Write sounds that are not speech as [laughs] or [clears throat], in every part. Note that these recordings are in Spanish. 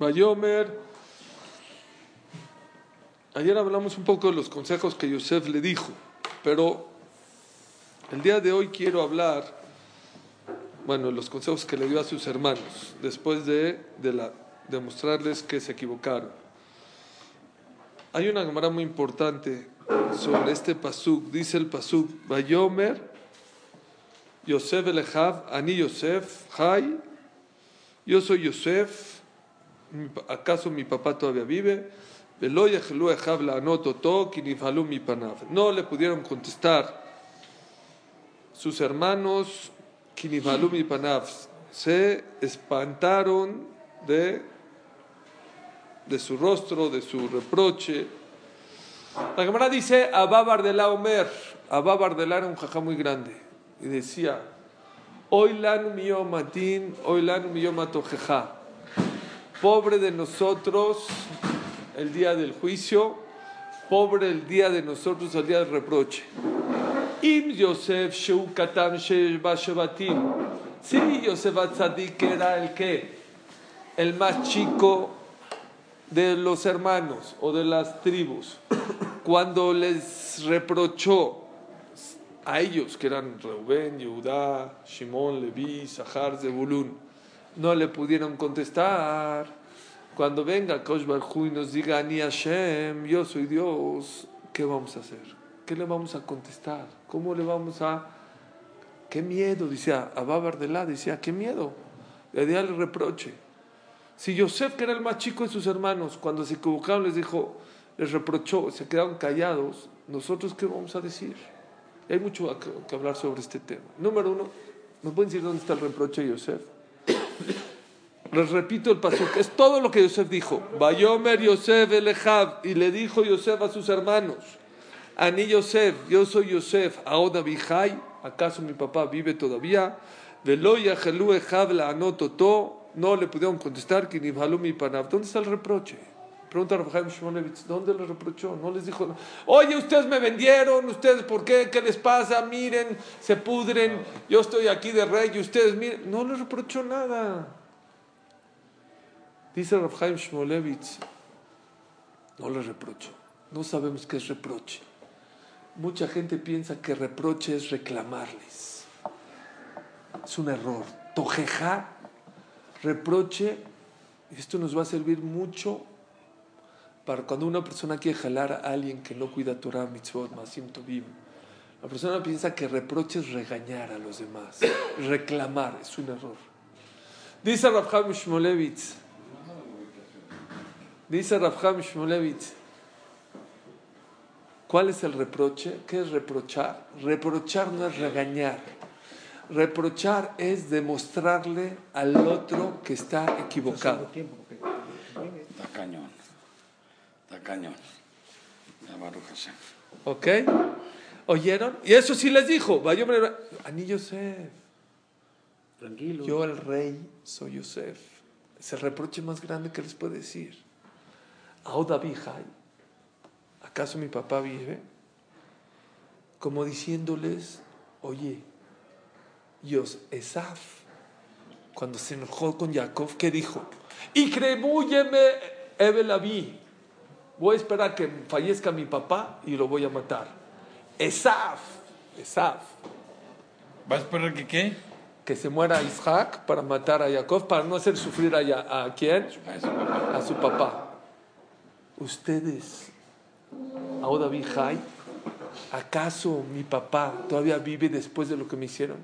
Bayomer. Ayer hablamos un poco de los consejos que Yosef le dijo, pero el día de hoy quiero hablar, bueno, los consejos que le dio a sus hermanos, después de, de la, demostrarles que se equivocaron. Hay una cámara muy importante sobre este pasuk. Dice el pasuk, Bayomer, Yosef Elejav, Ani Yosef, Hay, yo soy Yosef, ¿acaso mi papá todavía vive? No le pudieron contestar sus hermanos, se espantaron de de su rostro, de su reproche. La cámara dice, Abba Bardela Omer, Abba Bardela era un jajá muy grande, y decía, Oilan mío matin, oilan mío matojeja. Pobre de nosotros el día del juicio, pobre el día de nosotros el día del reproche. Im Yosef Sheu Katam Sí, Yosef Atzadik era el que, el más chico de los hermanos o de las tribus, cuando les reprochó a ellos, que eran Reuben, Yehudá, Shimón, Leví, Sahar, Zebulun, no le pudieron contestar. Cuando venga Kosh y nos diga, Ni Hashem, yo soy Dios, ¿qué vamos a hacer? ¿Qué le vamos a contestar? ¿Cómo le vamos a.? ¿Qué miedo? Decía Abba Bardelá, decía, ¿qué miedo? Le di el reproche. Si Yosef, que era el más chico de sus hermanos, cuando se equivocaron les dijo, les reprochó, se quedaron callados, ¿nosotros qué vamos a decir? Hay mucho que hablar sobre este tema. Número uno, ¿me pueden decir dónde está el reproche de Yosef? Les repito el paso, que es todo lo que Yosef dijo. Bayomer Yosef Elejab, y le dijo Yosef a sus hermanos, Ani Yosef, yo soy Yosef, Aoda Bihai, ¿acaso mi papá vive todavía? Veloya Jelu la Anototo, no le pudieron contestar que ni mi panav. ¿Dónde está el reproche? Pregunta a Rafael Shmonevitz, ¿dónde le reprochó? No les dijo, oye, ustedes me vendieron, ustedes, ¿por qué? ¿Qué les pasa? Miren, se pudren, yo estoy aquí de rey y ustedes, miren, no les reprochó nada. Dice Rafael Shmolevitz, no les reprochó, no sabemos qué es reproche. Mucha gente piensa que reproche es reclamarles. Es un error. Tojeja reproche, esto nos va a servir mucho para cuando una persona quiere jalar a alguien que no cuida Torah, mitzvot, masim tovim. La persona piensa que reproche es regañar a los demás, reclamar, es un error. Dice Rafham Shmolevitz, dice Rafham Shmolevitz, ¿cuál es el reproche? ¿Qué es reprochar? Reprochar no es regañar. Reprochar es demostrarle al otro que está equivocado. Está cañón. Está cañón. ¿Ok? ¿Oyeron? Y eso sí les dijo. Ani Yosef. Tranquilo. Yo, el rey, soy Yosef. Es el reproche más grande que les puedo decir. ¿Acaso mi papá vive? Como diciéndoles, oye, Dios, Esaf, cuando se enojó con Jacob, ¿qué dijo? Y cremúyeme Ebelaví. Voy a esperar que fallezca mi papá y lo voy a matar. Esaf, Esaf. ¿Va a esperar que qué? Que se muera Isaac para matar a Jacob, para no hacer sufrir a, a quién? A su papá. A su papá. Ustedes, ahora Jai, ¿acaso mi papá todavía vive después de lo que me hicieron?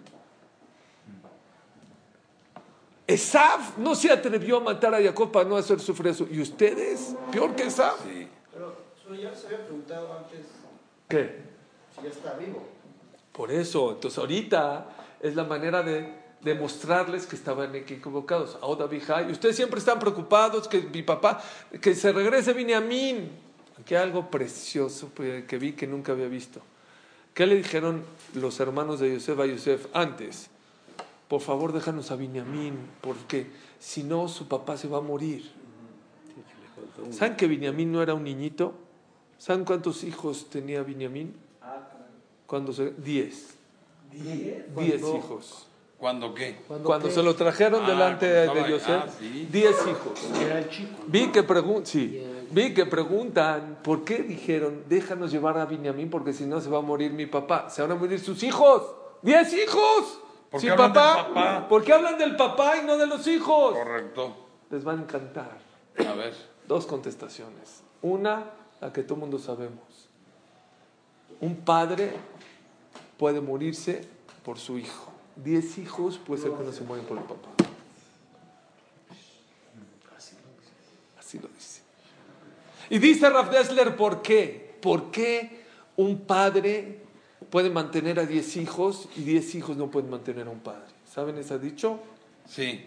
Esaf no se atrevió a matar a Jacob para no hacer sufrir eso. ¿Y ustedes? Peor que Esaf. Sí. Pero ya se había preguntado antes. ¿Qué? Si ya está vivo. Por eso, entonces ahorita es la manera de demostrarles que estaban equivocados. Ahora, y ustedes siempre están preocupados que mi papá, que se regrese Binyamin. Aquí hay algo precioso que vi que nunca había visto. ¿Qué le dijeron los hermanos de Yosef a Yosef antes? Por favor, déjanos a Binyamin, porque si no, su papá se va a morir. ¿Saben que Binyamin no era un niñito? ¿Saben cuántos hijos tenía Binyamin? Cuando se, diez. Diez hijos. ¿Cuándo qué? Cuando se lo trajeron Ah, delante de Yosef, ah, sí. diez hijos. Era el chico. Vi que, pregun sí, vi que preguntan, ¿por qué dijeron, déjanos llevar a Binyamin porque si no se va a morir mi papá? Se van a morir sus hijos. ¡Diez hijos! ¿Por qué Sin hablan del papá. papá? ¿Por qué hablan del papá y no de los hijos? Correcto. Les va a encantar. A ver. Dos contestaciones. Una, la que todo el mundo sabemos. Un padre puede morirse por su hijo. Diez hijos puede ser que no se mueren por el papá. Así lo dice. Y dice Raf Dessler, ¿por qué? ¿Por qué un padre puede mantener a diez hijos y diez hijos no pueden mantener a un padre? ¿Saben ese dicho? Sí.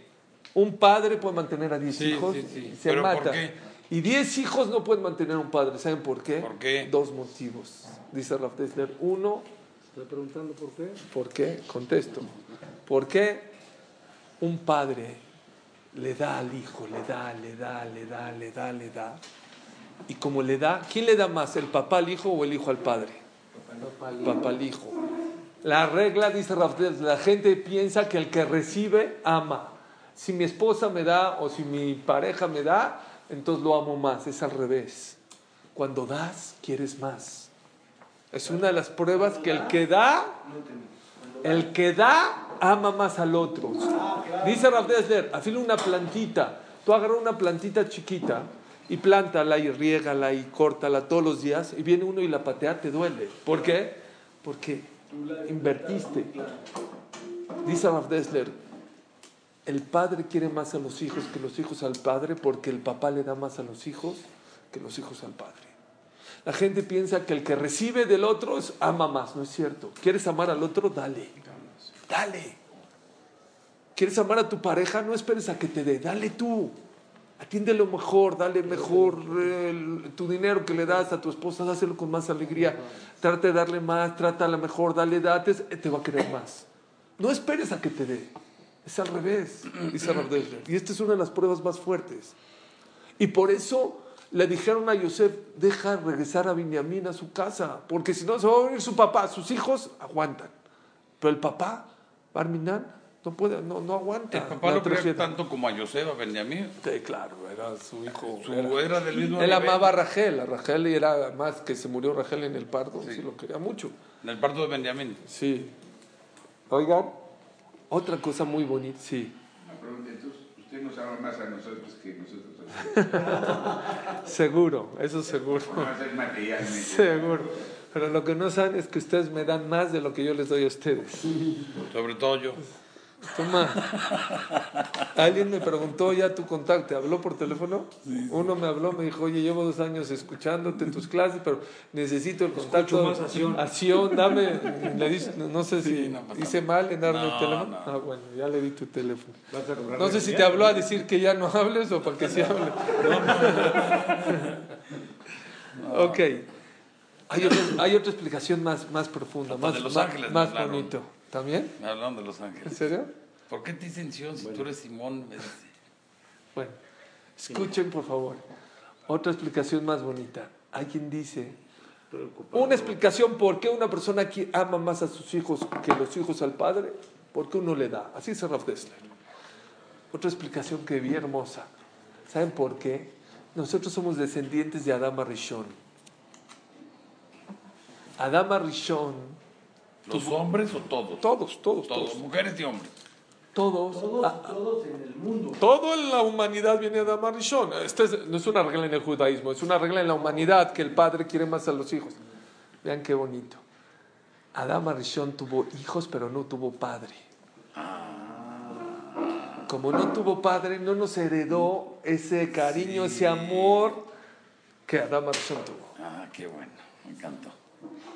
Un padre puede mantener a 10 Sí, hijos sí, sí. y se ¿Pero por mata. qué? Y 10 hijos no pueden mantener a un padre. ¿Saben por qué? ¿Por qué? Dos motivos. Dice Raf Dessler. Uno, Estoy preguntando por qué. ¿por qué? Contesto. ¿Por qué un padre le da al hijo, le da, le da, le da, le da, le da? Y como le da, ¿quién le da más? ¿El papá al hijo o el hijo al padre? Papá al hijo. La regla, dice Raf Dessler, la gente piensa que el que recibe ama. Si mi esposa me da o si mi pareja me da, entonces lo amo más. Es al revés. Cuando das, quieres más. Es una de las pruebas que el que da, el que da, ama más al otro. Dice Rav Dessler, afila una plantita. Tú agarras una plantita chiquita y plántala y riégala y córtala todos los días y viene uno y la patea, te duele. ¿Por qué? Porque invertiste. Dice Rav Dessler, el padre quiere más a los hijos que los hijos al padre porque el papá le da más a los hijos que los hijos al padre. La gente piensa que el que recibe del otro ama más, no es cierto. ¿Quieres amar al otro? Dale. Dale. ¿Quieres amar a tu pareja? No esperes a que te dé, dale tú. Atiéndelo mejor, dale mejor tu dinero que le das a tu esposa, dáselo con más alegría. Trata de darle más, trátala mejor, dale dates, eh, te va a querer más. No esperes a que te dé. Es al revés, dice Rav Dessler. Y esta es una de las pruebas más fuertes. Y por eso le dijeron a Yosef, deja regresar a Benjamín a su casa, porque si no se va a venir su papá, sus hijos aguantan. Pero el papá, Barminan, no puede, no, no aguanta. El papá lo quería tanto como a Joseba Benjamín. Sí, claro, era su hijo. Su- era, era del mismo él nivel. amaba a Rachel, a Rachel era más que se murió Rachel en el parto, sí, Sí. lo quería mucho. En el parto de Benjamín. Sí. Oigan, otra cosa muy bonita, sí. Una pregunta, entonces, usted nos ama más a nosotros que nosotros a usted. [laughs] Seguro, eso seguro. Seguro. Pero lo que no saben es que ustedes me dan más de lo que yo les doy a ustedes. Sobre todo yo. Toma. Alguien me preguntó ya tu contacto, ¿te habló por teléfono? Uno me habló, me dijo, oye, llevo dos años escuchándote en tus clases, pero necesito el contacto. más acción. Acción, dame. Le no sé si no pasa hice mal en darme el No, teléfono. no. Ah, bueno, ya le di tu teléfono. No sé si te habló a decir que ya no hables o para que sí hable. Ok. Hay otra, hay otra explicación más, más profunda, más, de Los más- Ángeles me más hablaron. bonito. ¿También? Me hablaron de Los ¿En Ángeles. serio? ¿Por qué te dicen Sion si tú eres Simón? Me dice. Bueno, escuchen por favor. Otra explicación más bonita. Alguien dice, una explicación por qué una persona aquí ama más a sus hijos que los hijos al padre, porque uno le da. Así dice Rav Dessler. Otra explicación que vi hermosa. ¿Saben por qué? Nosotros somos descendientes de Adama Rishon. Adama Rishon, ¿Los hombres o todos? todos, todos, Todos, todos, mujeres y hombres. todos, ah, Todos en el mundo. Todo en la humanidad viene de Adán Rishon. Esta es- no es una regla en el judaísmo, es una regla en la humanidad que el padre quiere más a los hijos. Vean qué bonito. Adán Rishon tuvo hijos, pero no tuvo padre. Como no tuvo padre, no nos heredó ese cariño, ese amor que Adán Rishon tuvo. Ah, qué bueno. Me encantó.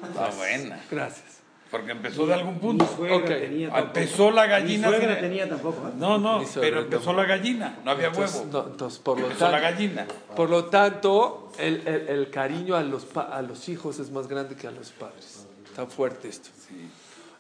Está buena. Gracias. Porque empezó de algún punto. tenía. Empezó la gallina. Ni suegra sin- tenía tampoco. ¿eh? No, no, pero empezó la gallina. No había Entonces, huevo. no, entonces, por lo Empezó la tanto, gallina. por lo tanto el, el- el cariño a los, pa- a los hijos es más grande que a los padres. Está fuerte esto.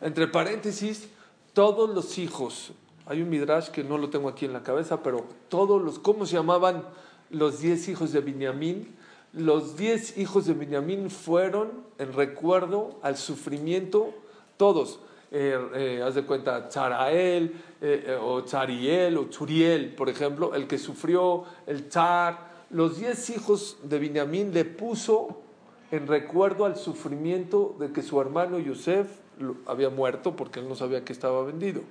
Entre paréntesis, todos los hijos, hay un midrash que no lo tengo aquí en la cabeza, pero todos los, ¿cómo se llamaban los diez hijos de Binyamin? Los diez hijos de Binyamin fueron en recuerdo al sufrimiento, todos. Eh, eh, haz de cuenta, Tzarael, eh, o Tzariel, o Churiel, por ejemplo, el que sufrió el Tzar. Los diez hijos de Binyamin le puso en recuerdo al sufrimiento de que su hermano Yosef había muerto porque él no sabía que estaba vendido.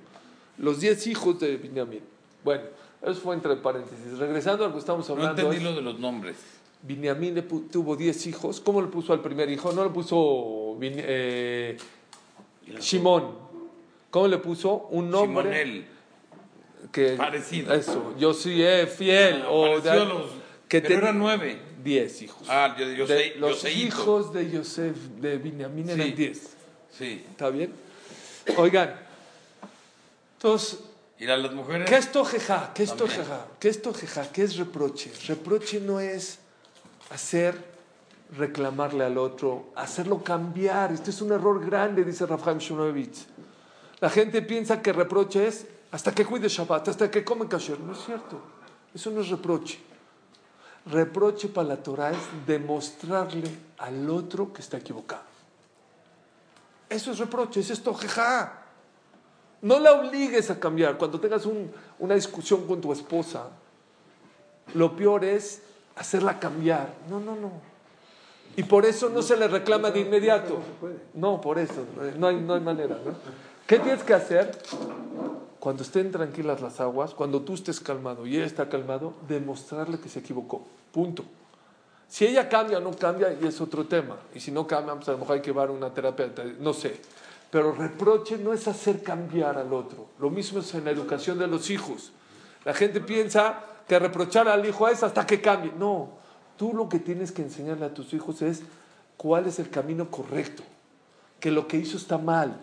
Los diez hijos de Binyamin. Bueno, eso fue entre paréntesis. Regresando a lo que estamos No hablando. entendí es- lo de los nombres. Binyamin tuvo 10 hijos. ¿Cómo le puso al primer hijo? No le puso eh, Shimón. ¿Cómo le puso? Un nombre Simonel. que... Parecido. Eso, yo sí, eh, fiel. o Pareció de- a los- que pero eran nueve. 10 hijos. Ah, yo, yo De- sé, los hijos de Yosef, de Binyamin, eran Sí. 10. Sí. ¿Está bien? Oigan, entonces, Y a las mujeres. ¿qué es tojeja? ¿Qué es tojeja? ¿Qué es tojeja? ¿Qué es reproche? Reproche no es hacer reclamarle al otro, hacerlo cambiar. Este es un error grande, dice Rafael Shmunovitz. La gente piensa que reproche es hasta que cuide Shabbat, hasta que come kasher. No es cierto. Eso no es reproche. Reproche para la Torah es demostrarle al otro que está equivocado. Eso es reproche, es tojeja. No la obligues a cambiar. Cuando tengas un- una discusión con tu esposa, lo peor es hacerla cambiar. No, no, no. Y por eso no se le reclama de inmediato. No, por eso. eh, No hay, no hay manera. ¿no? ¿Qué tienes que hacer? Cuando estén tranquilas las aguas, cuando tú estés calmado y él está calmado, demostrarle que se equivocó. Punto. Si ella cambia o no cambia, y es otro tema. Y si no cambia, pues a lo mejor hay que llevar una terapia, no sé. Pero reproche no es hacer cambiar al otro. Lo mismo es en la educación de los hijos. La gente piensa que reprochar al hijo es hasta que cambie. No, tú lo que tienes que enseñarle a tus hijos es cuál es el camino correcto, que lo que hizo está mal.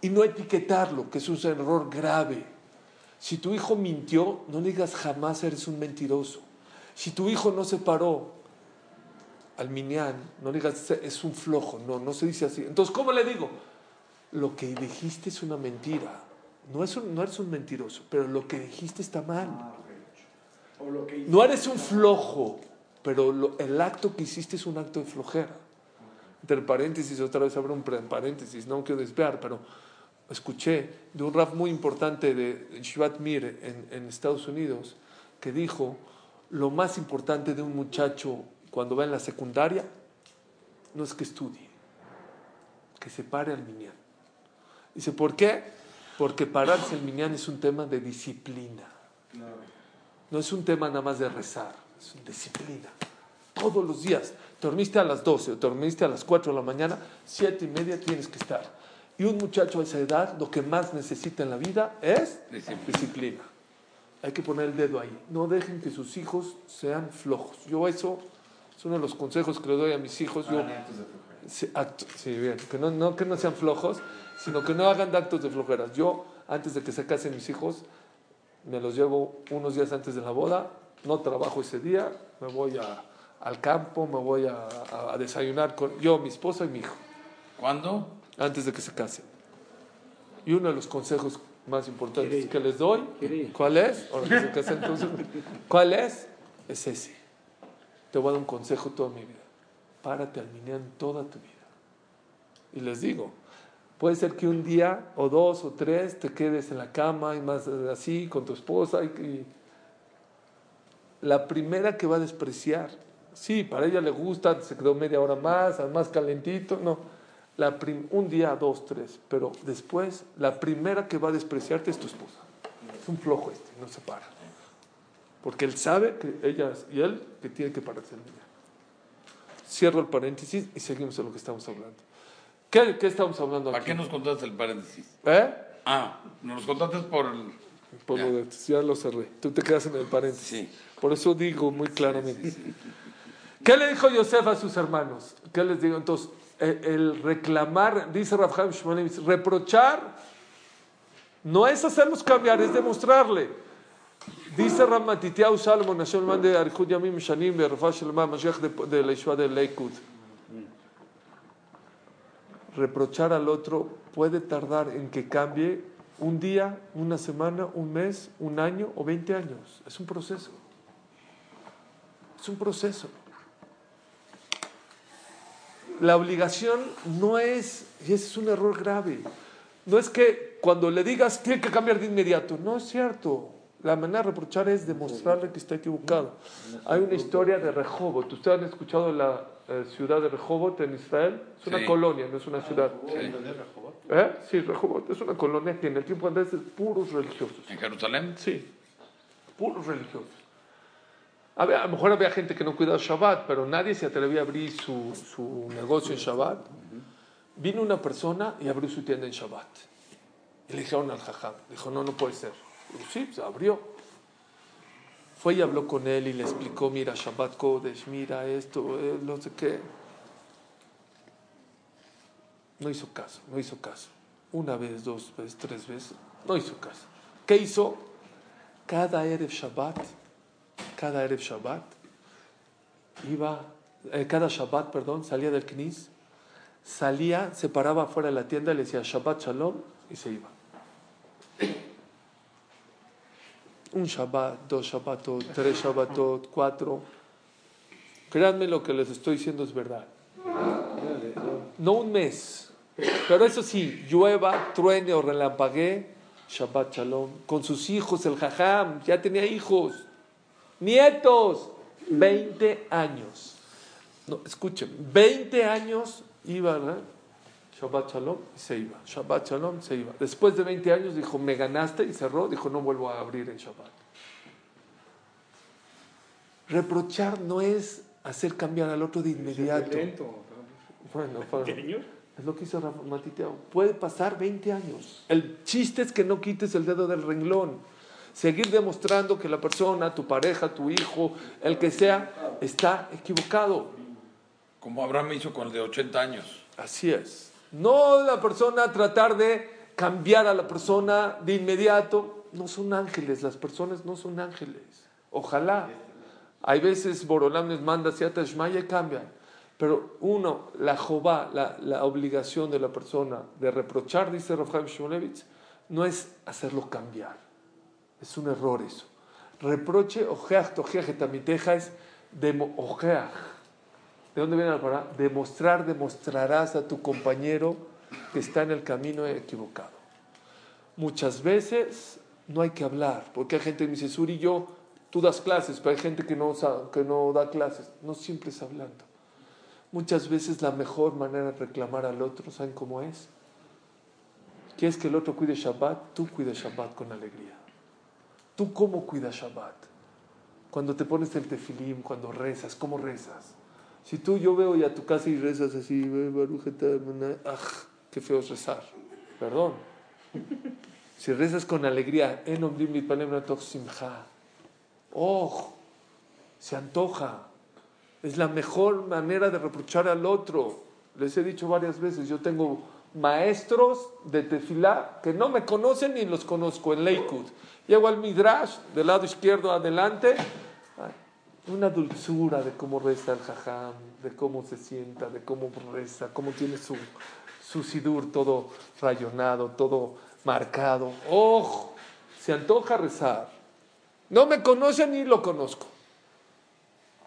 Y no etiquetarlo, que es un error grave. Si tu hijo mintió, no le digas jamás eres un mentiroso. Si tu hijo no se paró al minyan, no le digas es un flojo. No, no se dice así. Entonces, ¿cómo le digo? Lo que dijiste es una mentira. No, no eres un mentiroso, pero lo que dijiste está mal. O lo que hizo. No eres un flojo, pero lo- el acto que hiciste es un acto de flojera. Entre paréntesis, otra vez abro un paréntesis, no quiero desviar, pero escuché de un rap muy importante de Shivat Mir en, en Estados Unidos que dijo, lo más importante de un muchacho cuando va en la secundaria no es que estudie, que se pare al minyan. Dice, ¿por qué? Porque pararse al minyan es un tema de disciplina. No es un tema nada más de rezar, es una disciplina. Todos los días. Dormiste a las 12 o dormiste a las 4 de la mañana, 7 y media tienes que estar. Y un muchacho a esa edad lo que más necesita en la vida es Disciplina. disciplina. Hay que poner el dedo ahí. No dejen que sus hijos sean flojos. Yo eso es uno de los consejos que le doy a mis hijos. Yo, Sí, acto- sí, bien. Que no, no que no sean flojos, sino que no hagan de actos de flojeras. Yo, antes de que se casen mis hijos, me los llevo unos días antes de la boda, no trabajo ese día, me voy a- al campo, me voy a, a- a desayunar con yo, mi esposa y mi hijo, ¿Cuándo? antes de que se casen. Y uno de los consejos más importantes que les doy. ¿cuál es? Ahora que se casen, entonces, ¿cuál es? Es ese. Te voy a dar un consejo toda mi vida. Párate al minyan toda tu vida. Y les digo, puede ser que un día o dos o tres te quedes en la cama y más eh, así con tu esposa y, y la primera que va a despreciar, sí, para ella le gusta, se quedó media hora más, más calentito, no, la prim- un día, dos, tres, pero después la primera que va a despreciarte es tu esposa. Es un flojo este, no se para. Porque él sabe que ella y él que tiene que pararse el día. Cierro el paréntesis y seguimos en lo que estamos hablando. ¿Qué, qué estamos hablando ¿Para aquí? qué nos contaste el paréntesis? ¿Eh? Ah, nos contaste por el... Por lo de- ya lo cerré. Tú te quedas en el paréntesis. Sí. Por eso digo muy claramente. ¿Qué le dijo Yosef a sus hermanos? ¿Qué les digo? Entonces, el, el reclamar, dice Rafael Shmonevitz, reprochar no es hacerlos cambiar, es demostrarle. Dice Ramatitiau Salomon, man de Arjud Yamim Shanim, de Rafa Shalma, Mashiach de, la Yeshua de Leikud. Reprochar al otro puede tardar en que cambie un día, una semana, un mes, un año o 20 años. Es un proceso. Es un proceso. La obligación no es, y ese es un error grave, no es que cuando le digas tiene que cambiar de inmediato. No es cierto. La manera de reprochar es demostrarle que está equivocado. Hay una historia de Rehobot. ¿Ustedes han escuchado la eh, ciudad de Rehobot en Israel? Es una Sí. colonia, no es una ciudad. Sí. ¿Eh? Sí, Rehobot es una colonia que en el tiempo de Andrés es puros religiosos. ¿En Jerusalén? Sí, puros religiosos. Había- a lo mejor había gente que no cuidaba Shabbat, pero nadie se atrevía a abrir su, su negocio en Shabbat. Vino una persona y abrió su tienda en Shabbat. Y le dijeron al jajam, dijo, no, no puede ser. Dijo, sí, se abrió. Fue y habló con él y le explicó, mira, Shabbat Kodesh, mira esto, eh, no sé qué. No hizo caso, no hizo caso. Una vez, dos veces, tres veces, no hizo caso. ¿Qué hizo? Cada Erev Shabbat, cada Erev Shabbat, iba, eh, cada Shabbat, perdón, salía del Knis, salía, se paraba fuera de la tienda, le decía Shabbat Shalom y se iba. Un Shabbat, dos Shabbatot, tres Shabbatot, cuatro. Créanme lo que les estoy diciendo es verdad. No un mes, pero eso sí, llueva, truene o relampaguee, Shabbat Shalom, con sus hijos, el Jajam, ya tenía hijos, nietos, 20 años. No, escuchen, 20 años iba, ¿verdad? Shabbat Shalom y se iba. Shabbat Shalom se iba. Después de 20 años dijo, me ganaste y cerró. Dijo, no vuelvo a abrir en Shabbat. Reprochar no es hacer cambiar al otro de inmediato. Bueno, para- es lo que hizo Rafa Matiteo. Puede pasar 20 años. El chiste es que no quites el dedo del renglón. Seguir demostrando que la persona, tu pareja, tu hijo, el que sea, está equivocado. Como Abraham hizo con el de 80 años. Así es. No la persona tratar de cambiar a la persona de inmediato. No son ángeles, las personas no son ángeles. Ojalá. Hay veces Borolam les manda cierta Shmaya y cambian. Pero uno, la jobá, la, obligación de la persona de reprochar, dice Rafael Shmulevitz, no es hacerlo cambiar. Es un error eso. Reproche, ojeach, tojeach, etamiteja es demo, ojeach. ¿De dónde viene la palabra? Demostrar, demostrarás a tu compañero que está en el camino equivocado. Muchas veces no hay que hablar, porque hay gente que me dice, Suri, yo, tú das clases, pero hay gente que no, que no da clases. No siempre es hablando. Muchas veces la mejor manera de reclamar al otro, ¿saben cómo es? ¿Quieres que el otro cuide Shabbat? Tú cuida Shabbat con alegría. ¿Tú cómo cuidas Shabbat? Cuando te pones el tefilim, cuando rezas, ¿cómo rezas? Si tú, yo veo ya tu casa y rezas así, ¡aj! qué feo es rezar. Perdón. Si rezas con alegría, ¡oh! Se antoja. Es la mejor manera de reprochar al otro. Les he dicho varias veces, yo tengo maestros de tefilá que no me conocen ni los conozco en Lakewood. Llego al Midrash, del lado izquierdo adelante, una dulzura de cómo reza el jajam, de cómo se sienta, de cómo reza, cómo tiene su, su sidur todo rayonado, todo marcado. ¡Oh! Se antoja rezar. No me conoce ni lo conozco.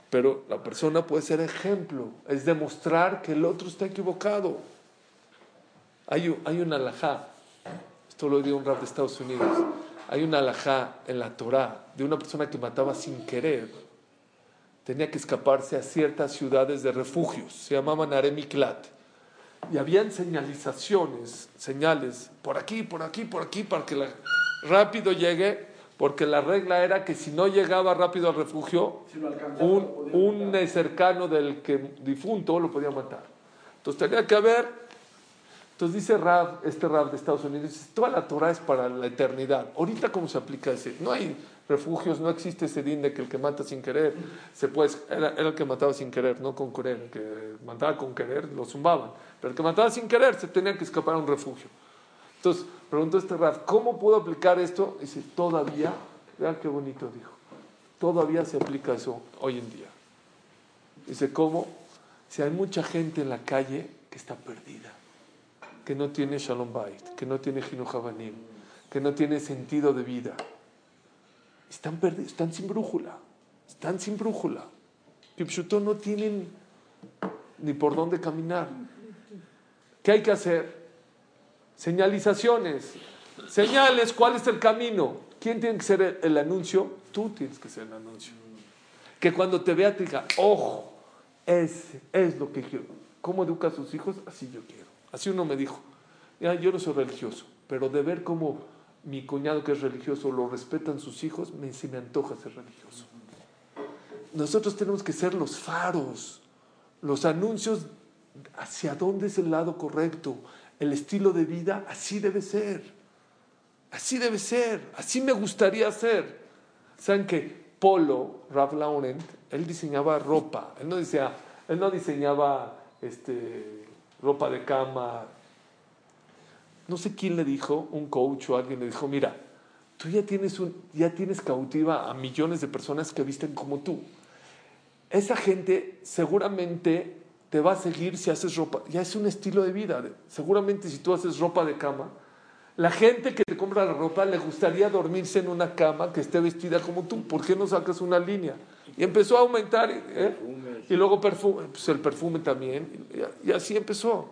Pero la persona puede ser ejemplo, es demostrar que el otro está equivocado. Hay, un- hay una alajá, esto lo dio un rap de Estados Unidos, hay una alajá en la Torá de una persona que mataba sin querer. Tenía que escaparse a ciertas ciudades de refugios, se llamaban Aremiklat. Y habían señalizaciones, señales, por aquí, por aquí, por aquí, para que la- rápido llegue, porque la regla era que si no llegaba rápido al refugio, Si un, un cercano del que difunto lo podía matar. Entonces tenía que haber Entonces dice Rab, este Rab de Estados Unidos, dice, toda la Torah es para la eternidad. Ahorita, ¿cómo se aplica ese? No hay refugios, no existe ese din de que el que mata sin querer, se puede, era, el que mataba sin querer, no con querer. El que mataba con querer, lo zumbaban. Pero el que mataba sin querer, se tenía que escapar a un refugio. Entonces, preguntó este Rab, ¿cómo puedo aplicar esto? Dice, todavía, vean qué bonito dijo, todavía se aplica eso hoy en día. Dice, ¿cómo? Si hay mucha gente en la calle que está perdida, que no tiene Shalom Bait, que no tiene Jinuj Habanim, que no tiene sentido de vida. Están perdidos, están sin brújula, están sin brújula. Kipshuto no tienen ni por dónde caminar. ¿Qué hay que hacer? Señalizaciones, señales, ¿cuál es el camino? ¿Quién tiene que ser el, anuncio? Tú tienes que ser el anuncio. Que cuando te vea te diga, ojo, ese es lo que quiero. ¿Cómo educa a sus hijos? Así yo quiero. Así uno me dijo, ya, yo no soy religioso, pero de ver cómo mi cuñado que es religioso lo respetan sus hijos, me, se me antoja ser religioso. Nosotros tenemos que ser los faros, los anuncios hacia dónde es el lado correcto, el estilo de vida, así debe ser. Así debe ser, así me gustaría ser. ¿Saben que Polo, Ralph Lauren, él diseñaba ropa, él no diseñaba, él no diseñaba este, ropa de cama. No sé quién le dijo, un coach o alguien le dijo, mira, tú ya tienes, un, ya tienes cautiva a millones de personas que visten como tú. Esa gente seguramente te va a seguir si haces ropa, ya es un estilo de vida. Seguramente si tú haces ropa de cama, la gente que te compra la ropa le gustaría dormirse en una cama que esté vestida como tú. ¿Por qué no sacas una línea? Y empezó a aumentar. ¿eh? Y luego perfume, pues el perfume también. Y, así empezó.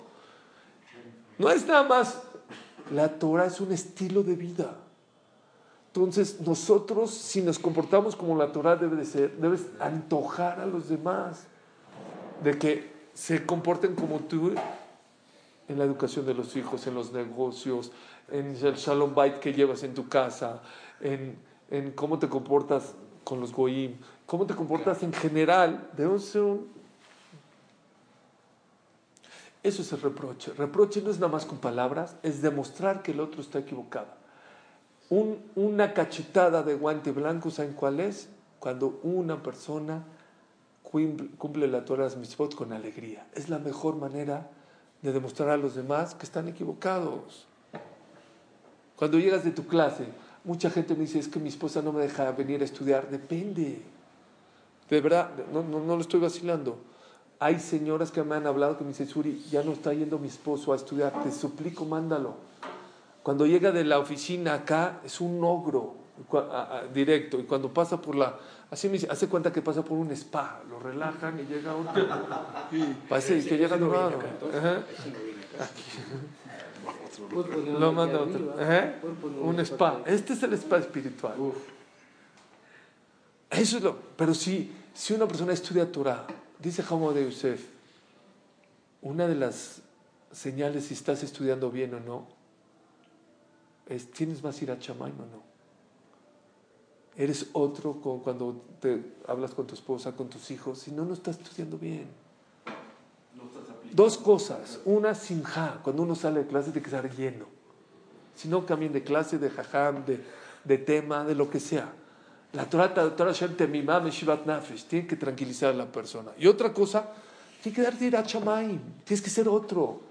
No es nada más. La Torah es un estilo de vida. Entonces, nosotros, si nos comportamos como la Torah debe de ser, debes antojar a los demás de que se comporten como tú en la educación de los hijos, en los negocios, en el shalom bait que llevas en tu casa, en, en cómo te comportas con los goyim, cómo te comportas en general, debemos ser un... Eso es el reproche. Reproche no es nada más con palabras, es demostrar que el otro está equivocado. Un, una cachetada de guante blanco, ¿saben cuál es? Cuando una persona cumple, cumple la Torah de mitzvot con alegría. Es la mejor manera de demostrar a los demás que están equivocados. Cuando llegas de tu clase, mucha gente me dice, es que mi esposa no me deja venir a estudiar. Depende. De verdad, no, no, no lo estoy vacilando. Hay señoras que me han hablado que me dicen, Suri, ya no está yendo mi esposo a estudiar, te suplico, mándalo. Cuando llega de la oficina acá, es un ogro a, a, directo. Y cuando pasa por la... Así me dice, hace cuenta que pasa por un spa, lo relajan y llega otro. Parece que llega. Lo manda otro. ¿Eh? Un spa. Este es el spa espiritual. Uf. Eso es lo. Pero si, si una persona estudia Torah, dice Jamo de Yosef, una de las señales si estás estudiando bien o no, es tienes más ir a Chamaim o no. Eres otro con, cuando te hablas con tu esposa, con tus hijos, si no, no estás estudiando bien. Dos cosas. Una, sinja, cuando uno sale de clase, tiene que estar lleno. Si no, cambien de clase, de jajam, de, de tema, de lo que sea. La Torah, la Temimah Meshivat Nafesh, tiene que tranquilizar a la persona. Y otra cosa, tiene que darte ir a tienes que ser otro.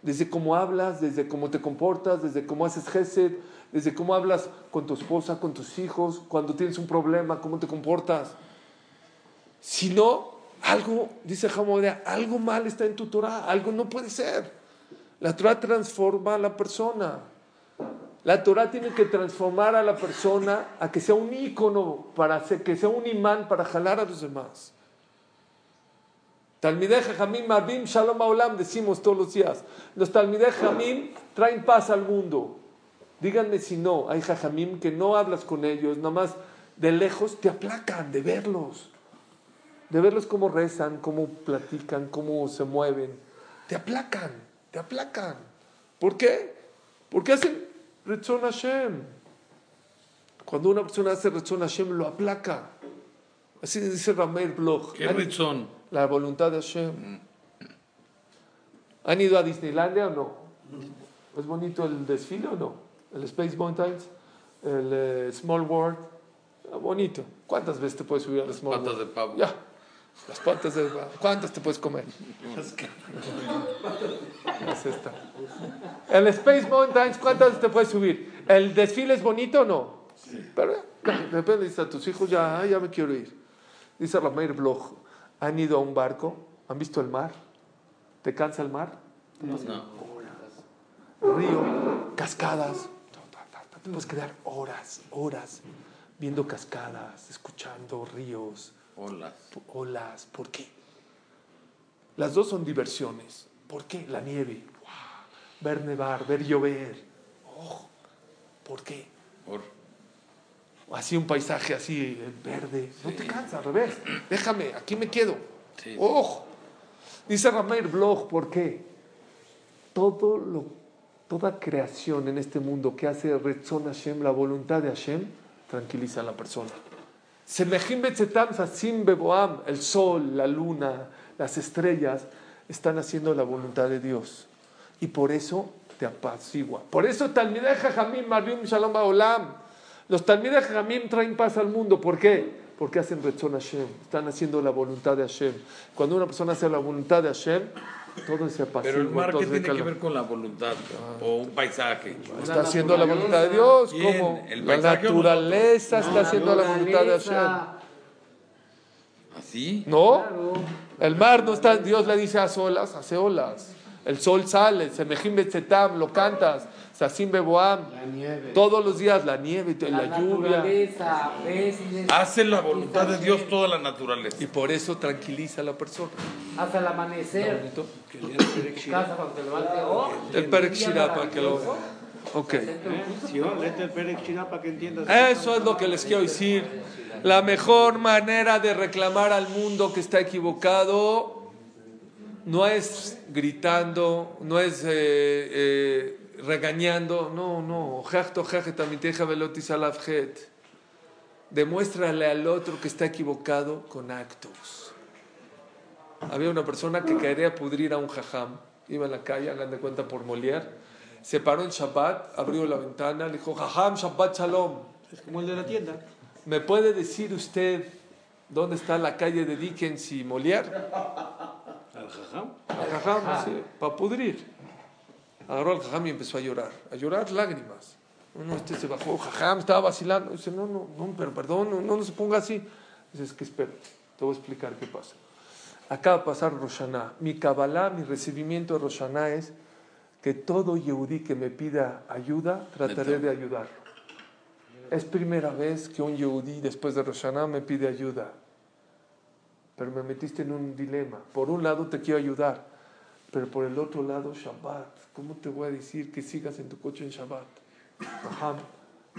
Desde cómo hablas, desde cómo te comportas, desde cómo haces gesed, desde cómo hablas con tu esposa, con tus hijos, cuando tienes un problema, cómo te comportas. Si no, algo, dice Hamodia, algo mal está en tu Torah, algo no puede ser. La Torah transforma a la persona. La Torah tiene que transformar a la persona a que sea un ícono, para hacer, que sea un imán para jalar a los demás. Talmideh Jamim Marbim Shalom Aulam, decimos todos los días. Los Talmideh Jamim traen paz al mundo. Díganme si no, hay Jajamim que no hablas con ellos, nada más de lejos te aplacan de verlos de verlos cómo rezan, cómo platican, cómo se mueven. Te aplacan, te aplacan. ¿Por qué? Porque hacen Retzon Hashem. Cuando una persona hace Retzon Hashem, lo aplaca. Así dice Rameir Bloch. ¿Qué Retzon? La voluntad de Hashem. ¿Han ido a Disneylandia o no? ¿Es bonito el desfile o no? El Space Mountains, el eh, Small World. Ah, bonito. ¿Cuántas veces te puedes subir al Small Patas World? de pavo. Ya. Las patas de ¿Cuántas te puedes comer? Es esta. El Space Mountains, ¿cuántas te puedes subir? ¿El desfile es bonito o no? Pero ya, depende, dice a tus hijos, ya, "Ay, ya me quiero ir. Dice Rameir Bloch, ¿han ido a un barco? ¿Han visto el mar? ¿Te cansa el mar? No. río, cascadas. Te puedes quedar horas, horas viendo cascadas, escuchando ríos, Hola. olas. ¿Por qué? Las dos son diversiones. ¿Por qué? La nieve. ¡Wow! Ver nevar, ver llover. Oh, ¿Por qué? Por. Así un paisaje así eh, verde. No te cansa, al revés. Déjame, aquí me quedo. Sí. ¡Ojo! Dice Rameir Bloch, ¿por qué? Todo lo, toda creación en este mundo que hace Retzon Hashem, la voluntad de Hashem, tranquiliza a la persona. El sol, la luna, las estrellas, están haciendo la voluntad de Dios. Y por eso te apacigua. Por eso Talmidei Jajamim Marium Shalom Baolam. Los Talmidei Jajamim traen paz al mundo. ¿Por qué? Porque hacen Retzon Hashem. Están haciendo la voluntad de Hashem. Cuando una persona hace la voluntad de Hashem, todo se apacigua. Pero el mar, ¿qué tiene que ver con la voluntad? O un paisaje. Está haciendo la voluntad de Dios. ¿Quién? ¿Cómo? ¿El La naturaleza está haciendo la voluntad de Hashem. ¿Así? ¿No? El mar no está, Dios le dice a olas, hace olas. El sol sale, Semejim Betzetam, lo cantas, Sasim Beboam. Todos los días la nieve, y la, la lluvia. Hace la voluntad de Dios toda la naturaleza. Y por eso tranquiliza a la persona. hasta el amanecer. Oh, El Perek Shirah, para que lo maravilloso. Ok. Oh, entiendas. Eso es lo que les quiero decir. La mejor manera de reclamar al mundo que está equivocado no es gritando, no es eh, eh, regañando, no, no. Demuéstrale al otro que está equivocado con actos. Había una persona que quería pudrir a un jajam. Iba en la calle, hagan de cuenta por Molière. Se paró en Shabbat, abrió la ventana, le dijo, jajam, Shabbat Shalom. Es como el de la tienda. ¿Me puede decir usted dónde está la calle de Dickens y Molière? [laughs] Al jajam. Al jajam, sí, para pudrir. Agarró al jajam y empezó a llorar, a llorar lágrimas. No, no, este se bajó, jajam, estaba vacilando. Dice, no, no, no, pero perdón, no, no, no se ponga así. Dice, es que espera, te voy a explicar qué pasa. Acaba de pasar Roshaná. Mi Kabbalah, mi recibimiento de Roshaná es que todo Yehudí que me pida ayuda, trataré de ayudarlo. Es primera vez que un Yehudí después de Roshaná me pide ayuda. Pero me metiste en un dilema. Por un lado te quiero ayudar, pero por el otro lado Shabbat. ¿Cómo te voy a decir que sigas en tu coche en Shabbat?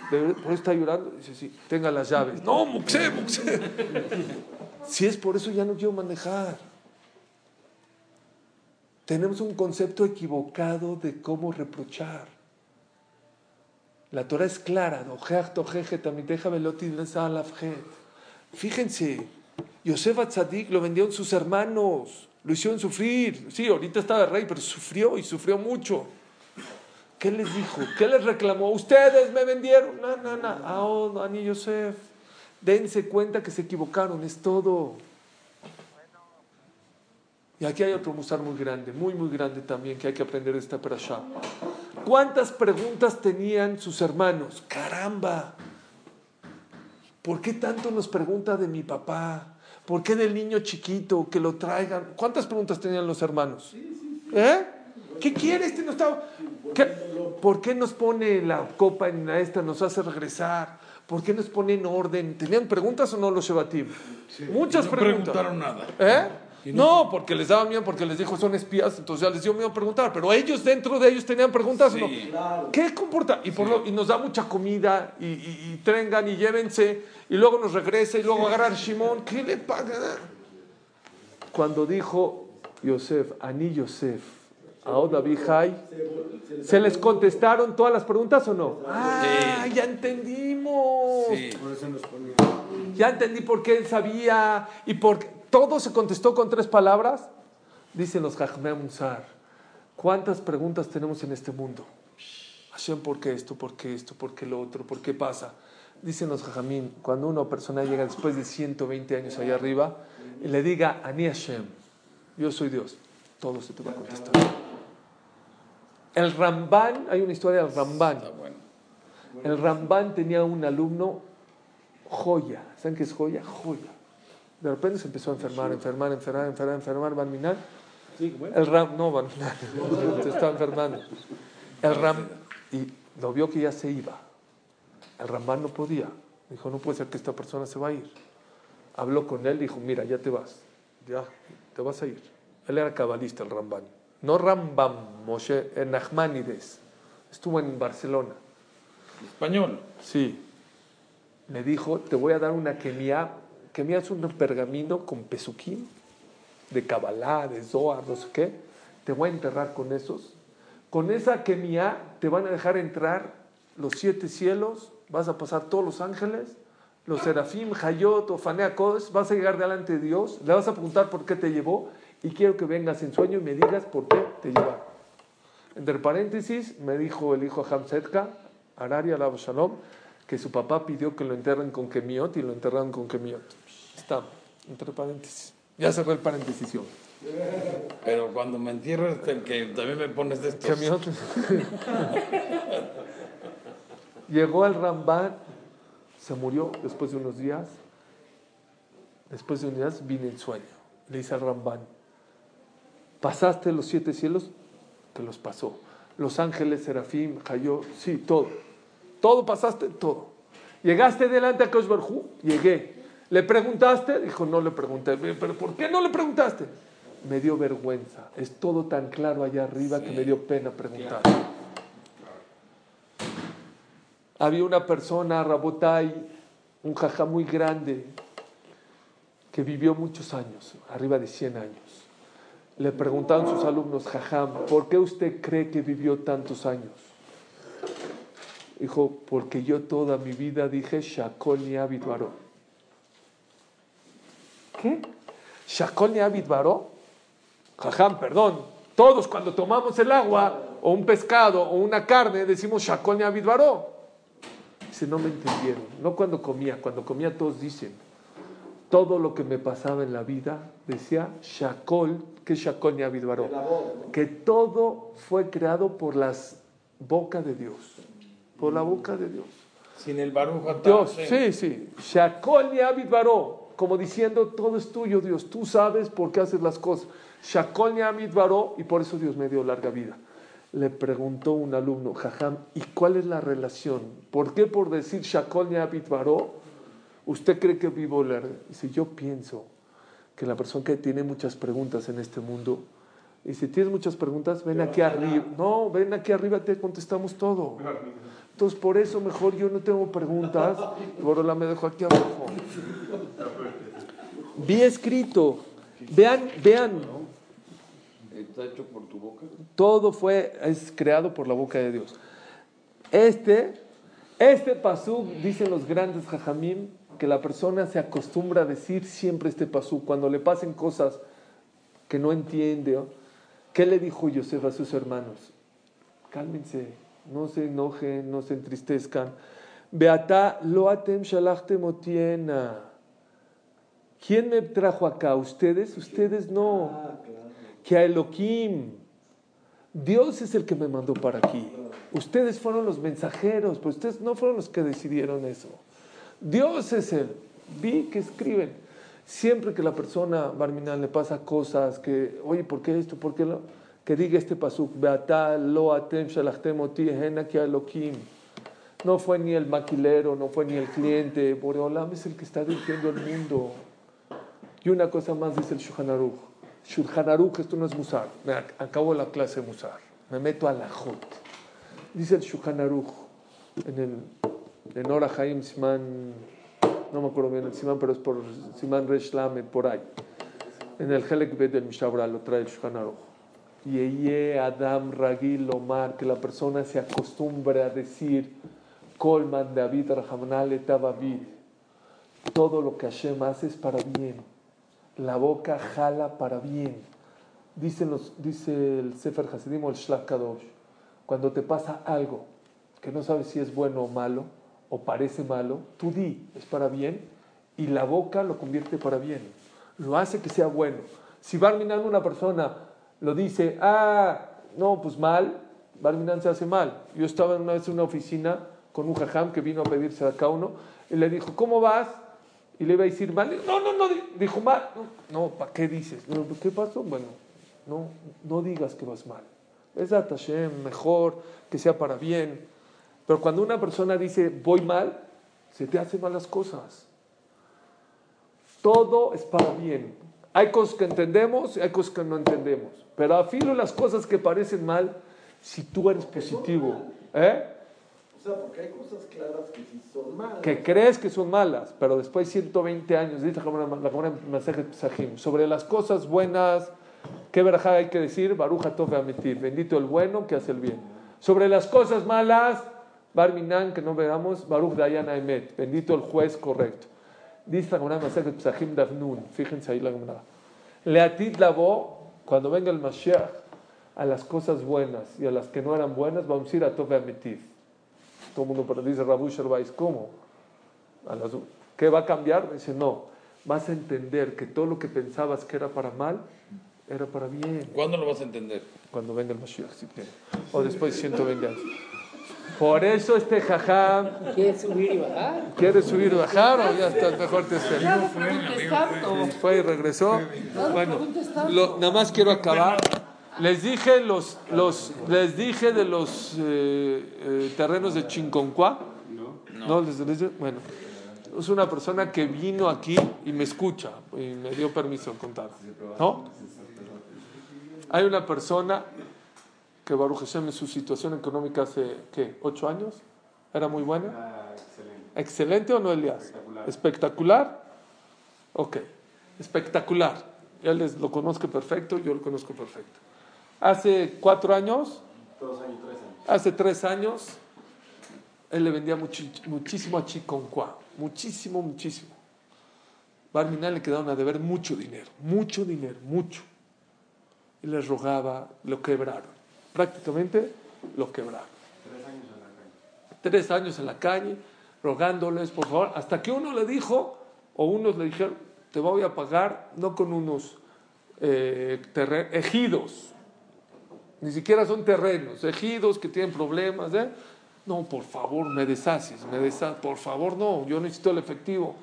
¿Por eso está llorando? Dice, sí, tenga las llaves. No, muxé, muxé. Si es por eso ya no quiero manejar. Tenemos un concepto equivocado de cómo reprochar. La Torah es clara. Fíjense, Yosef Atzadik lo vendieron sus hermanos, lo hicieron sufrir. Sí, ahorita está de rey, pero sufrió y sufrió mucho. ¿Qué les dijo? ¿Qué les reclamó? Ustedes me vendieron. No, no, no. Ah, Ani Yosef. Dense cuenta que se equivocaron, es todo. Y aquí hay otro musar muy grande, muy, muy grande también, que hay que aprender de esta perashá. ¿Cuántas preguntas tenían sus hermanos? Caramba. ¿Por qué tanto nos pregunta de mi papá? ¿Por qué del niño chiquito que lo traigan? ¿Cuántas preguntas tenían los hermanos? ¿Eh? ¿Qué quiere este? No está... ¿Qué? ¿Por qué nos pone la copa en la esta? Nos hace regresar. ¿Por qué nos pone en orden? ¿Tenían preguntas o no los Shebatim? Muchas No preguntas. preguntaron nada. ¿Eh? No, porque les daba miedo, porque les dijo son espías, entonces ya les dio miedo preguntar. Pero ellos dentro de ellos tenían preguntas. ¿o Sí. ¿no? ¿Qué comporta? Y, por lo- y nos da mucha comida, y, y, y trengan, y llévense, y luego nos regresa, y luego agarrar Shimón. ¿Qué le paga? Cuando dijo Yosef, Ani Yosef, Abihai, ¿se les contestaron todas las preguntas o no? Ah, ya entendimos. Sí. Por eso nos ponía. Ya entendí por qué él sabía y por qué. Todo se contestó con tres palabras. Dicen los Jajmé Musar. ¿Cuántas preguntas tenemos en este mundo? Hashem, ¿por qué esto? ¿Por qué esto? ¿Por qué lo otro? ¿Por qué pasa? Dicen los jajamín, cuando una persona llega después de 120 años allá arriba y le diga, Ani Hashem, yo soy Dios, todo se te va a contestar. El Ramban, hay una historia del Ramban. El Ramban tenía un alumno joya. ¿Saben qué es joya? Joya. De repente se empezó a enfermar, enfermar, enfermar, enfermar, enfermar, Van Minar. Sí, ¿cómo es? El Ram, no, Van Minar, [laughs] se está enfermando. El Ram, y lo vio que ya se iba. El Ramban no podía. Dijo, no puede ser que esta persona se va a ir. Habló con él, dijo, mira, ya te vas. Ya, te vas a ir. Él era cabalista, el Ramban. No Rambam, Moshe, en Nachmanides. Estuvo en Barcelona. Español. Sí. Me dijo, te voy a dar una kemia. Kemia es un pergamino con pesuquín, de Kabbalah, de Zohar, no sé qué. Te voy a enterrar con esos. Con esa kemia te van a dejar entrar los siete cielos, vas a pasar todos los ángeles, los serafim, Hayot, Ofanea, Kodesh, vas a llegar delante de Dios, le vas a preguntar por qué te llevó y quiero que vengas en sueño y me digas por qué te llevaron. Entre paréntesis, me dijo el hijo Hamsetka, Arari Alab Shalom, que su papá pidió que lo enterren con kemiot y lo enterraron con kemiot. Está, entre paréntesis. Ya cerré el paréntesis. yo. Pero cuando me entierres, te- que también me pones de estos. Kemiot. Llegó el Ramban, se murió después de unos días. Después de unos días vine en sueño. Le dice al Ramban, ¿pasaste los siete cielos? Te los pasó. Los ángeles, Serafim, Hayó, sí, todo. Todo pasaste, todo. ¿Llegaste delante a Kosh? Llegué. ¿Le preguntaste? Dijo, no le pregunté. ¿Pero por qué no le preguntaste? Me dio vergüenza. Es todo tan claro allá arriba que me dio pena preguntar. Había una persona, Rabotai, un jajá muy grande, que vivió muchos años, arriba de 100 años. Le preguntaron sus alumnos, jajam, ¿por qué usted cree que vivió tantos años? Dijo, porque yo toda mi vida dije Shakol ni Abid Baró. ¿Qué? ¿Shakol ni Abid Baró? Jajam, perdón. Todos cuando tomamos el agua, o un pescado, o una carne, decimos Shakol ni Abid Baró. Dice, no me entendieron. No cuando comía, cuando comía todos dicen. Todo lo que me pasaba en la vida, decía Shakol, que es Shakol ni Abid Baró. Que todo fue creado por las boca de Dios. Por la boca de Dios. Sin el Baruch Dios, sí, sí. Shakol Baró. Como diciendo, todo es tuyo, Dios. Tú sabes por qué haces las cosas. Shakol Baró. Y por eso Dios me dio larga vida. Le preguntó un alumno, Jajam, ¿y cuál es la relación? ¿Por qué por decir Shakol Baró, usted cree que vivo larga? Dice, yo pienso que la persona que tiene muchas preguntas en este mundo, y si tienes muchas preguntas, ven aquí arriba. No, ven aquí arriba, te contestamos todo. Entonces, por eso mejor yo no tengo preguntas, por la me dejo aquí abajo. Vi escrito, vean, vean, Está hecho por tu boca. todo fue, es creado por la boca de Dios. Este, este pasú, dicen los grandes jajamim, que la persona se acostumbra a decir siempre este pasú, cuando le pasen cosas que no entiende. ¿Qué le dijo Yosef a sus hermanos? Cálmense, no se enojen, no se entristezcan. Beata lo atem shalachtem otiena. ¿Quién me trajo acá? ¿Ustedes? Ustedes no. Que a Elohim. Dios es el que me mandó para aquí. Ustedes fueron los mensajeros, pero ustedes no fueron los que decidieron eso. Dios es el. Vi que escriben. Siempre que la persona, Barminal, le pasa cosas que, oye, ¿por qué esto? ¿Por qué lo? Que diga este pasuk, Beata lo atem shalachtem oti hena que a Elohim. No fue ni el maquilero, no fue ni el cliente. Boreolam es el que está dirigiendo el mundo. Y una cosa más dice el Shulchan Aruch. Esto no es Musar. Me ac- acabo la clase de Musar. Me meto a la Jot. Dice el Shulchan Aruch en el en Haim Siman, no me acuerdo bien el Siman, pero es por Siman Resh Lamed, por ahí. En el Helek Bet del Mishabra lo trae el Shulchan Aruch. Yeye Adam Ragil Omar, que la persona se acostumbre a decir Kolman David Rahamnal Etabavid. Todo lo que Hashem hace es para bien. La boca jala para bien. Dicen los- dice el Sefer Hasidim o el Shlach Kadosh, cuando te pasa algo que no sabes si es bueno o malo, o parece malo, tú di, es para bien, y la boca lo convierte para bien. Lo hace que sea bueno. Si Barminan una persona lo dice, ah, no, pues mal, Barminan se hace mal. Yo estaba una vez en una oficina con un jajam que vino a pedirse acá uno, y le dijo, ¿cómo vas? Y le iba a decir mal. No, no, no, di- dijo mal. No, ¿para qué dices? ¿Qué pasó? Bueno, no, no digas que vas mal. Es Hashem, mejor, que sea para bien. Pero cuando una persona dice voy mal, se te hacen malas cosas. Todo es para bien. Hay cosas que entendemos y hay cosas que no entendemos. Pero a filo las cosas que parecen mal, si tú eres positivo, ¿eh? O sea, porque hay cosas claras que sí son malas. que crees que son malas, pero después de 120 años, dice la en Masejet Pesachim, sobre las cosas buenas, ¿qué verajá hay que decir? Baruch Atov Amitir, bendito el bueno que hace el bien. Sobre las cosas malas, Barminan, que no veamos, Baruch Dayan Emet, bendito el juez correcto. Dice la Gemara en Masejet Pesachim Davnun, fíjense ahí la Gemara. Leatit Labo, cuando venga el Mashiach, a las cosas buenas y a las que no eran buenas, vamos a ir a Tov Amitir. Todo el mundo dice Rabu Sherbais, ¿cómo? A las- ¿Qué va a cambiar? Dice, no, vas a entender que todo lo que pensabas que era para mal, era para bien. ¿Cuándo lo vas a entender? Cuando venga el Mashiach, si quiere. O después de 120 años. Por eso este jajam ¿Quieres subir y bajar? quiere subir y bajar o ya está, mejor te espero. Fue y regresó. Bueno, lo- nada más quiero acabar. Les dije, los, los, les dije de los eh, eh, terrenos de Chinconcuá. No. les, les dije? bueno, es una persona que vino aquí y me escucha y me dio permiso de contar. ¿No? Hay una persona que Baruch Hashem en su situación económica hace, ¿qué? ¿Ocho años? ¿Era muy buena? ¿Excelente o no, Elias? ¿Espectacular? Ok, espectacular. Ya les lo conozco perfecto, yo lo conozco perfecto. Hace cuatro años, hace tres años, él le vendía muchísimo a Chiconcuá, muchísimo, muchísimo. Barminan le quedaron a deber mucho dinero, mucho dinero, mucho. Y les rogaba, lo quebraron. Prácticamente lo quebraron. Tres años en la calle, rogándoles, por favor, hasta que uno le dijo, o unos le dijeron, te voy a pagar, no con unos eh, ejidos, ni siquiera son terrenos, ejidos que tienen problemas, ¿eh? No, por favor, me deshaces, me deshaces, por favor, no, yo necesito el efectivo.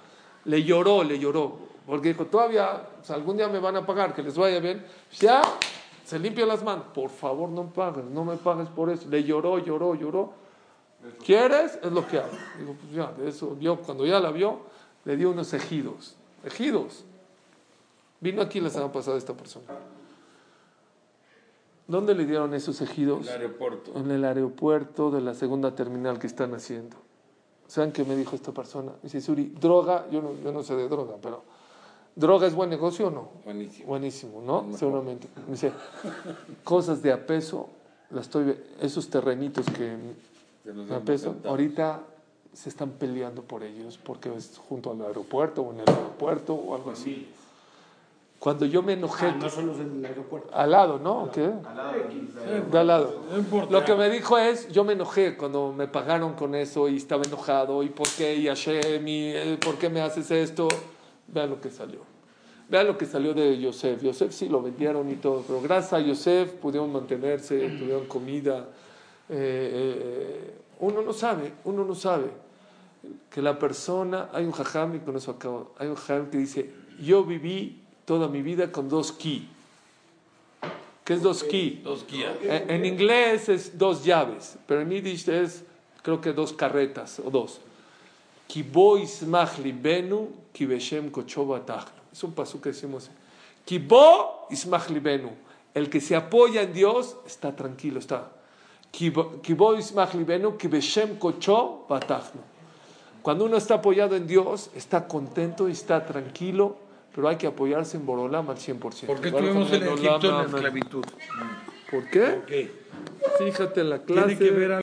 Le lloró, le lloró, porque dijo, todavía, algún día me van a pagar, que les vaya bien. Ya, se limpia las manos, por favor, no pagues, no me pagues por eso. Le lloró, lloró, lloró. ¿Quieres? Es lo que hago. Digo, pues ya, de eso vio, cuando ya la vio, le dio unos ejidos, ejidos. Vino aquí la semana pasada esta persona. ¿Dónde le dieron esos ejidos? El aeropuerto. En el aeropuerto de la segunda terminal que están haciendo. ¿Saben qué me dijo esta persona? Dice, Suri, droga, yo no, yo no sé de droga, pero ¿droga es buen negocio o no? Buenísimo. Buenísimo, ¿no? Seguramente. Me Dice, cosas de a peso, las estoy, ve- esos terrenitos que Que nos a hemos peso, sentado. ahorita se están peleando por ellos porque es junto al aeropuerto o en el aeropuerto o algo así. Cuando yo me enojé, Ah, no solo en el aeropuerto. al lado, ¿no? ¿Qué? De al lado. No importa. Lo que me dijo es, yo me enojé cuando me pagaron con eso y estaba enojado y por qué y Hashem y por qué me haces esto. Vean lo que salió. Vean lo que salió de Yosef. Yosef sí lo vendieron y todo, pero gracias a Yosef pudieron mantenerse, [clears throat] tuvieron comida. Eh, eh, uno no sabe, uno no sabe que la persona, hay un jajam y con eso acabo, hay un jajam que dice, yo viví toda mi vida con dos ki. ¿Qué es dos ki? Dos Kia. En, en inglés es dos llaves, pero en yiddish es creo que dos carretas o dos. Kibo ismach libenu, kibeshem. Es un pasú que decimos. Kibo ismach libenu. El que se apoya en Dios está tranquilo, está. Kibo ismach libenu, kibeshem kocho. Cuando uno está apoyado en Dios, está contento y está tranquilo, pero hay que apoyarse en Borolam al 100%. ¿Por qué estuvimos en Egipto en la esclavitud? ¿Por qué? Fíjate en la clase. Tiene que ver algo.